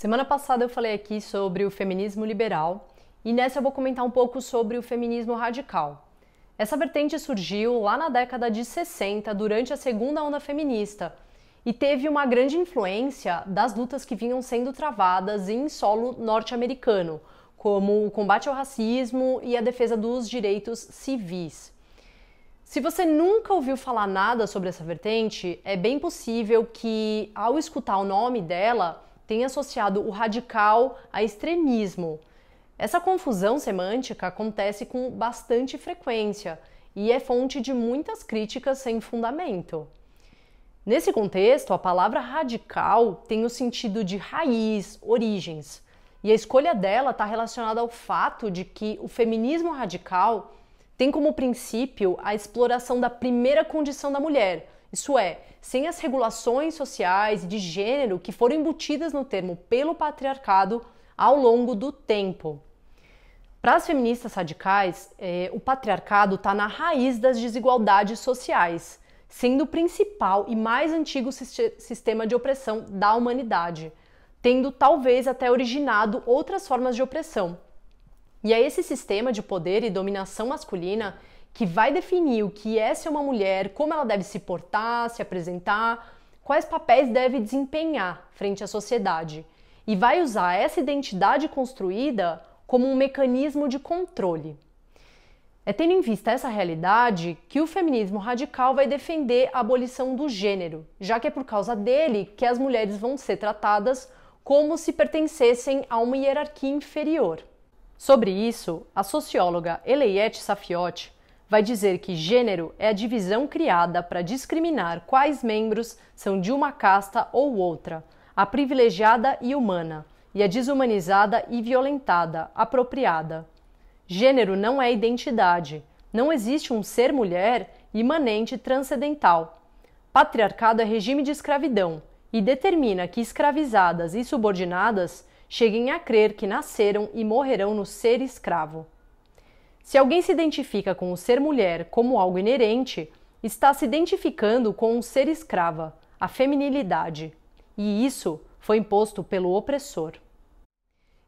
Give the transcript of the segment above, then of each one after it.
Semana passada eu falei aqui sobre o feminismo liberal e nessa eu vou comentar um pouco sobre o feminismo radical. Essa vertente surgiu lá na década de 60, durante a segunda onda feminista, e teve uma grande influência das lutas que vinham sendo travadas em solo norte-americano, como o combate ao racismo e a defesa dos direitos civis. Se você nunca ouviu falar nada sobre essa vertente, é bem possível que, ao escutar o nome dela, tem associado o radical a extremismo. Essa confusão semântica acontece com bastante frequência e é fonte de muitas críticas sem fundamento. Nesse contexto, a palavra radical tem o sentido de raiz, origens, e a escolha dela está relacionada ao fato de que o feminismo radical tem como princípio a exploração da primeira condição da mulher, isso é, sem as regulações sociais e de gênero que foram embutidas no termo pelo patriarcado ao longo do tempo. Para as feministas radicais, eh, o patriarcado está na raiz das desigualdades sociais, sendo o principal e mais antigo sistema de opressão da humanidade, tendo talvez até originado outras formas de opressão. E é esse sistema de poder e dominação masculina que vai definir o que é ser uma mulher, como ela deve se portar, se apresentar, quais papéis deve desempenhar frente à sociedade. E vai usar essa identidade construída como um mecanismo de controle. É tendo em vista essa realidade que o feminismo radical vai defender a abolição do gênero, já que é por causa dele que as mulheres vão ser tratadas como se pertencessem a uma hierarquia inferior. Sobre isso, a socióloga Eleiette Safiotti vai dizer que gênero é a divisão criada para discriminar quais membros são de uma casta ou outra, a privilegiada e humana, e a desumanizada e violentada, apropriada. Gênero não é identidade. Não existe um ser mulher imanente transcendental. Patriarcado é regime de escravidão e determina que escravizadas e subordinadas cheguem a crer que nasceram e morrerão no ser escravo. Se alguém se identifica com o ser mulher como algo inerente, está se identificando com o ser escrava, a feminilidade. E isso foi imposto pelo opressor.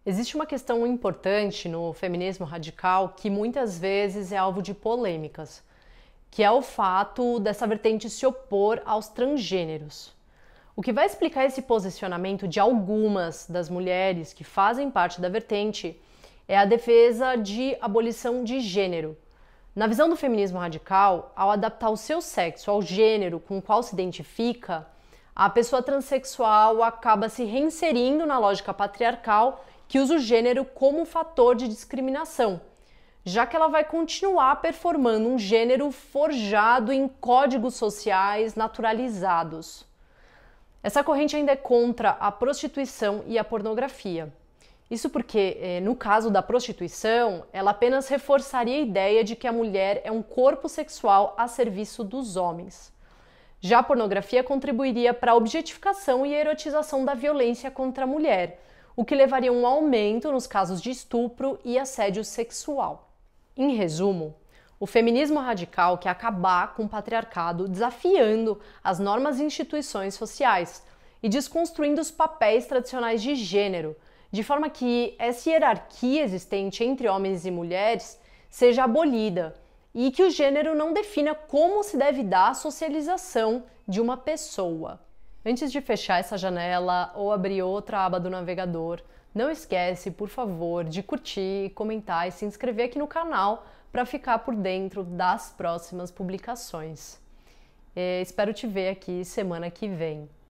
Existe uma questão importante no feminismo radical que muitas vezes é alvo de polêmicas, que é o fato dessa vertente se opor aos transgêneros. O que vai explicar esse posicionamento de algumas das mulheres que fazem parte da vertente é a defesa de abolição de gênero. Na visão do feminismo radical, ao adaptar o seu sexo ao gênero com o qual se identifica, a pessoa transexual acaba se reinserindo na lógica patriarcal que usa o gênero como fator de discriminação, já que ela vai continuar performando um gênero forjado em códigos sociais naturalizados. Essa corrente ainda é contra a prostituição e a pornografia. Isso porque, eh, no caso da prostituição, ela apenas reforçaria a ideia de que a mulher é um corpo sexual a serviço dos homens. Já a pornografia contribuiria para a objetificação e erotização da violência contra a mulher, o que levaria a um aumento nos casos de estupro e assédio sexual. Em resumo, o feminismo radical quer acabar com o patriarcado, desafiando as normas e instituições sociais e desconstruindo os papéis tradicionais de gênero de forma que essa hierarquia existente entre homens e mulheres seja abolida e que o gênero não defina como se deve dar a socialização de uma pessoa. Antes de fechar essa janela ou abrir outra aba do navegador, não esquece, por favor, de curtir, comentar e se inscrever aqui no canal para ficar por dentro das próximas publicações. É, espero te ver aqui semana que vem.